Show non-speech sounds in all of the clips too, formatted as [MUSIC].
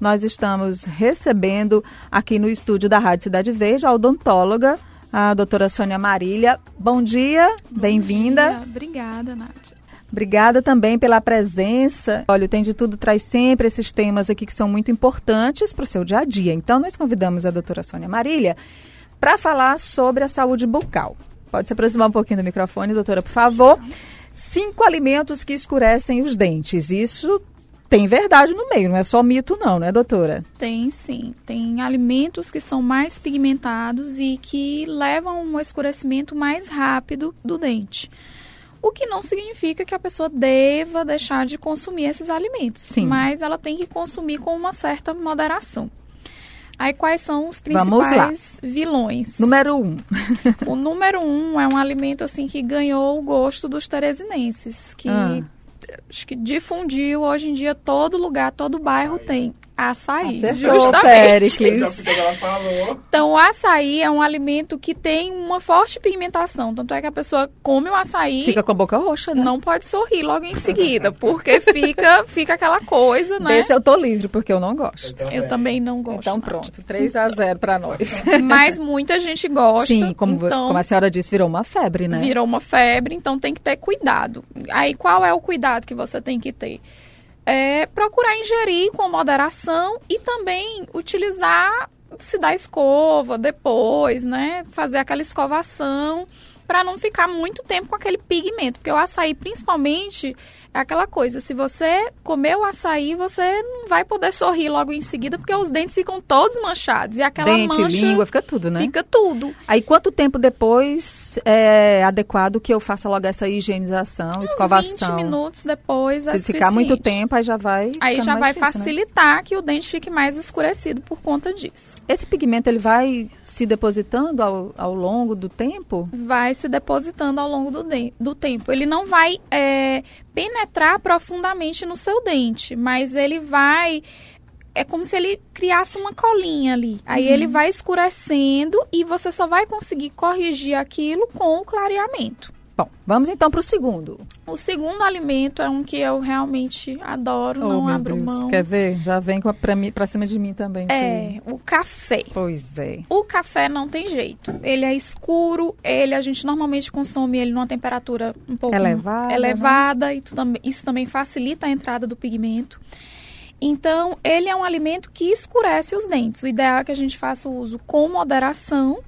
nós estamos recebendo aqui no estúdio da Rádio Cidade Verde a odontóloga, a doutora Sônia Marília. Bom dia, bem-vinda. Obrigada, Nádia. Obrigada também pela presença. Olha, o Tem de Tudo traz sempre esses temas aqui que são muito importantes para o seu dia a dia. Então, nós convidamos a doutora Sônia Marília para falar sobre a saúde bucal. Pode se aproximar um pouquinho do microfone, doutora, por favor. Cinco alimentos que escurecem os dentes. Isso tem verdade no meio, não é só mito não, né, doutora? Tem sim. Tem alimentos que são mais pigmentados e que levam um escurecimento mais rápido do dente. O que não significa que a pessoa deva deixar de consumir esses alimentos. Sim. Mas ela tem que consumir com uma certa moderação. Aí quais são os principais vilões? Número um. [LAUGHS] o número um é um alimento assim que ganhou o gosto dos teresinenses, que Ah. Acho que difundiu hoje em dia todo lugar, todo bairro tem açaí, Acertou, justamente. Péricles. Já fica que ela falou. Então, o açaí é um alimento que tem uma forte pigmentação. Tanto é que a pessoa come o açaí, Fica com a boca roxa, né? não pode sorrir logo em seguida, porque fica, fica aquela coisa, né? Desse eu tô livre, porque eu não gosto. Eu também não gosto. Então pronto, 3 a 0 para nós. Mas muita gente gosta. Sim, como, então, como a senhora disse, virou uma febre, né? virou uma febre, então tem que ter cuidado. Aí qual é o cuidado que você tem que ter? É procurar ingerir com moderação e também utilizar se dar escova depois, né? Fazer aquela escovação para não ficar muito tempo com aquele pigmento, porque o açaí principalmente é aquela coisa, se você comer o açaí, você não vai poder sorrir logo em seguida, porque os dentes ficam todos manchados e aquela Dente, mancha língua, fica tudo, né? fica tudo. Aí quanto tempo depois é adequado que eu faça logo essa higienização, Uns escovação? 20 minutos depois é Se ficar muito tempo, aí já vai. Aí já vai difícil, né? facilitar que o dente fique mais escurecido por conta disso. Esse pigmento ele vai se depositando ao, ao longo do tempo? Vai se depositando ao longo do, do tempo. Ele não vai é, penetrar profundamente no seu dente, mas ele vai. É como se ele criasse uma colinha ali. Aí ele vai escurecendo e você só vai conseguir corrigir aquilo com o clareamento. Bom, vamos então para o segundo. O segundo alimento é um que eu realmente adoro, oh, não abro Deus. mão. Quer ver? Já vem com a- pra, mim, pra cima de mim também. sim. É, o café. Pois é. O café não tem jeito. Ele é escuro, ele a gente normalmente consome ele numa temperatura um pouco Elevada, elevada e tu também- isso também facilita a entrada do pigmento. Então, ele é um alimento que escurece os dentes. O ideal é que a gente faça o uso com moderação,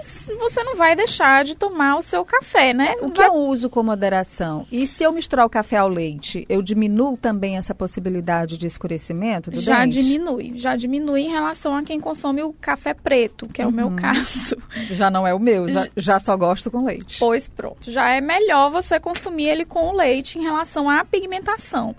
mas você não vai deixar de tomar o seu café, né? O que eu uso com moderação? E se eu misturar o café ao leite, eu diminuo também essa possibilidade de escurecimento do já dente? diminui, já diminui em relação a quem consome o café preto, que é o Uhum. meu caso. [LAUGHS] Já não é o meu, já, já só gosto com leite. Pois pronto, já é melhor você consumir ele com o leite em relação à pigmentação.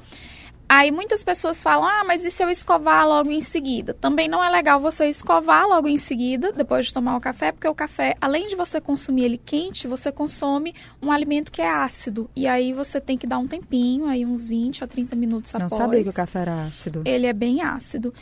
Aí muitas pessoas falam, ah, mas e se eu escovar logo em seguida? Também não é legal você escovar logo em seguida, depois de tomar o café, porque o café, além de você consumir ele quente, você consome um alimento que é ácido. E aí você tem que dar um tempinho, aí uns 20 a 30 minutos Não após. sabia que o café era ácido. Ele é bem ácido.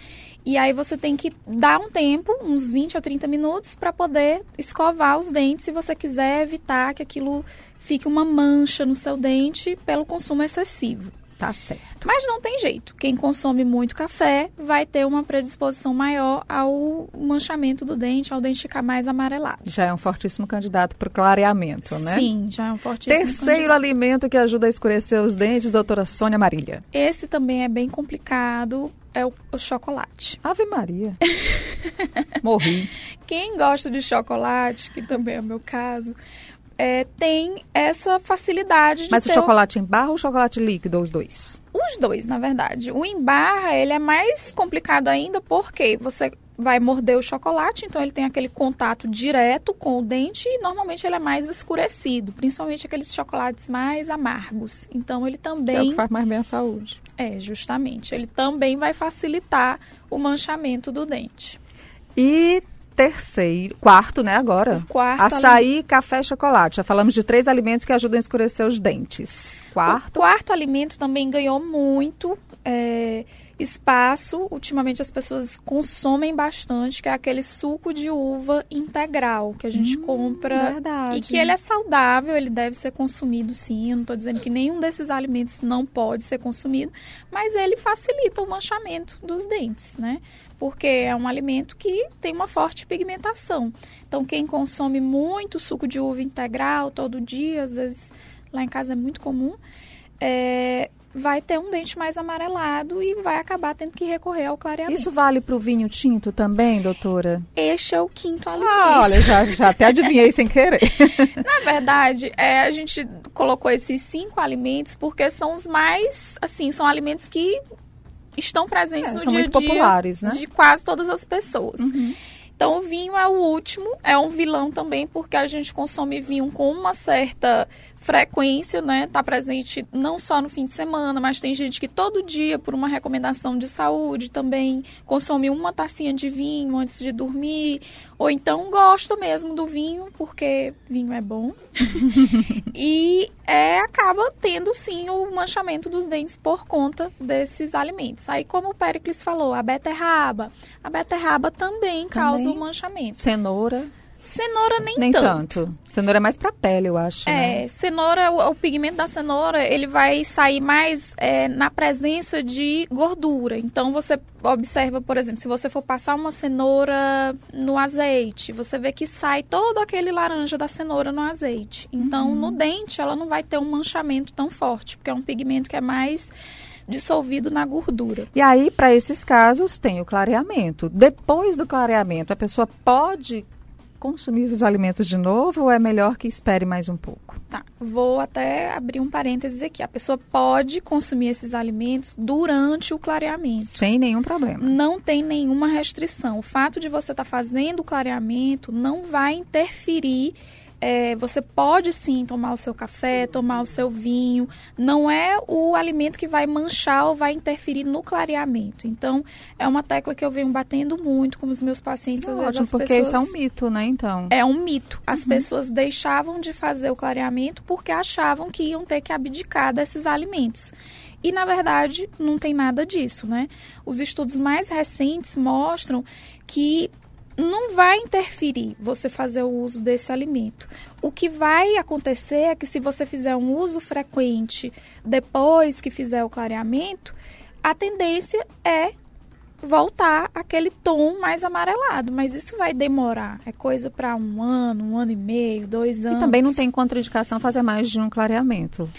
E aí você tem que dar um tempo, uns 20 a 30 minutos, para poder escovar os dentes se você quiser evitar que aquilo fique uma mancha no seu dente pelo consumo excessivo. Tá certo. Mas não tem jeito. Quem consome muito café vai ter uma predisposição maior ao manchamento do dente, ao dente ficar mais amarelado. Já é um fortíssimo candidato para o clareamento, né? Sim, já é um fortíssimo Terceiro candidato. alimento que ajuda a escurecer os dentes, doutora Sônia Marília. Esse também é bem complicado, é o, o chocolate. Ave Maria. Morri. [LAUGHS] Quem gosta de chocolate, que também é o meu caso, é, tem essa facilidade de Mas o chocolate em barra ou o chocolate líquido, os dois? os dois, na verdade. O em barra, ele é mais complicado ainda porque você vai morder o chocolate, então ele tem aquele contato direto com o dente e normalmente ele é mais escurecido, principalmente aqueles chocolates mais amargos. Então ele Que é o também que faz mais bem à saúde. é, justamente, ele também vai facilitar o manchamento do dente. E terceiro, quarto, né, agora? O quarto Açaí, café e chocolate. Já falamos de três alimentos que ajudam a escurecer os dentes. O Quarto. quarto alimento também ganhou muito é, espaço, ultimamente as pessoas consomem bastante, que é aquele suco de uva integral que a gente hum, compra verdade. e que ele é saudável, ele deve ser consumido sim. Eu não estou dizendo que nenhum desses alimentos não pode ser consumido, mas ele facilita o manchamento dos dentes, né? Porque é um alimento que tem uma forte pigmentação. Então, quem consome muito suco de uva integral todo dia, às vezes lá em casa é muito comum, é, vai ter um dente mais amarelado e vai acabar tendo que recorrer ao clareamento. Isso vale para o vinho tinto também, doutora? Este é o quinto alimento. Ah, olha, já, já até adivinhei sem querer. [LAUGHS] Na verdade, é, a gente colocou esses cinco alimentos porque são os mais, assim, são alimentos que estão presentes É, no são dia muito dia populares, né? de quase todas as pessoas. Uhum. Então, o vinho é o último, é um vilão também, porque a gente consome vinho com uma certa frequência, né? Tá presente não só no fim de semana, mas tem gente que todo dia, por uma recomendação de saúde, também consome uma tacinha de vinho antes de dormir, ou então gosta mesmo do vinho, porque vinho é bom. [LAUGHS] e é, acaba tendo sim o manchamento dos dentes por conta desses alimentos. Aí, como o Pericles falou, a beterraba. A beterraba também, causa Também. O manchamento. Cenoura, Cenoura nem, nem tanto. tanto. Cenoura é mais para pele, eu acho. né? É, cenoura, o, o pigmento da cenoura, ele vai sair mais é, na presença de gordura. Então, você observa, por exemplo, se você for passar uma cenoura no azeite, você vê que sai todo aquele laranja da cenoura no azeite. Então, no dente, ela não vai ter um manchamento tão forte, porque é um pigmento que é mais dissolvido na gordura. E aí, para esses casos, tem o clareamento. Depois do clareamento, a pessoa pode consumir esses alimentos de novo ou é melhor que espere mais um pouco? Tá, vou até abrir um parênteses aqui. A pessoa pode consumir esses alimentos durante o clareamento. Sem nenhum problema. Não tem nenhuma restrição. O fato de você estar fazendo o clareamento não vai interferir. É, você pode sim tomar o seu café, tomar o seu vinho. Não é o alimento que vai manchar ou vai interferir no clareamento. Então, é uma tecla que eu venho batendo muito com os meus pacientes. Isso é ótimo, porque isso é um mito, né, então? é um mito. As pessoas deixavam de fazer o clareamento porque achavam que iam ter que abdicar desses alimentos. E, na verdade, não tem nada disso, né? Os estudos mais recentes mostram que não vai interferir você fazer o uso desse alimento. O que vai acontecer é que se você fizer um uso frequente depois que fizer o clareamento, a tendência é voltar aquele tom mais amarelado, mas isso vai demorar. É coisa para um ano, um ano e meio, dois anos. E também não tem contraindicação fazer mais de um clareamento.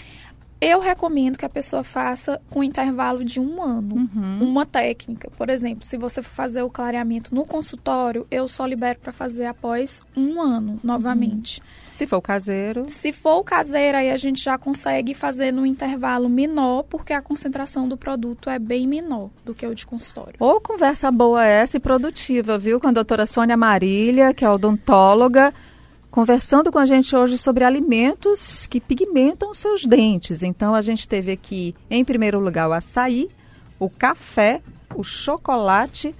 Eu recomendo que a pessoa faça com intervalo de um ano. Uhum. Uma técnica, por exemplo, se você for fazer o clareamento no consultório, eu só libero para fazer após um ano, novamente. Se for o caseiro, Se for o caseiro, aí a gente já consegue fazer no intervalo menor, porque a concentração do produto é bem menor do que o de consultório. Ou conversa boa essa e produtiva, viu? Com a doutora Sônia Marília, que é odontóloga, conversando com a gente hoje sobre alimentos que pigmentam seus dentes. Então, a gente teve aqui, em primeiro lugar, o açaí, o café, o chocolate,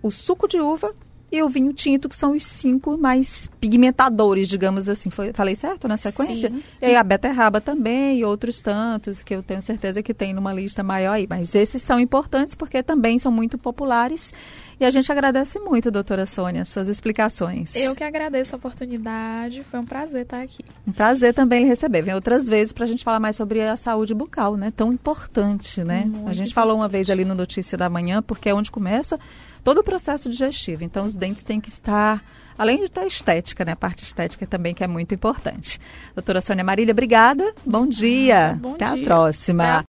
o suco de uva e o vinho tinto, que são os cinco mais pigmentadores, digamos assim. Foi, falei certo na sequência? Sim. E aí a beterraba também e outros tantos que eu tenho certeza que tem numa lista maior aí. Mas esses são importantes porque também são muito populares. E a gente agradece muito, doutora Sônia, suas explicações. Eu que agradeço a oportunidade, foi um prazer estar aqui. Um prazer também lhe receber. Vem outras vezes para a gente falar mais sobre a saúde bucal, né? Tão importante, né? Muito a gente falou uma vez ali no Notícia da Manhã, porque é onde começa todo o processo digestivo. Então, os dentes têm que estar, além de ter estética, né? A parte estética também que é muito importante. Doutora Sônia Marília, obrigada. Bom dia. Bom Até dia. a próxima. Até a